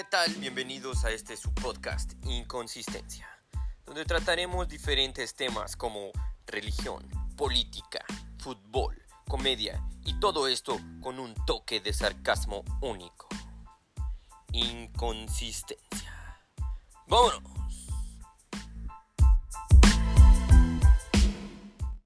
Qué tal? Bienvenidos a este su podcast Inconsistencia, donde trataremos diferentes temas como religión, política, fútbol, comedia y todo esto con un toque de sarcasmo único. Inconsistencia. ¡Vámonos!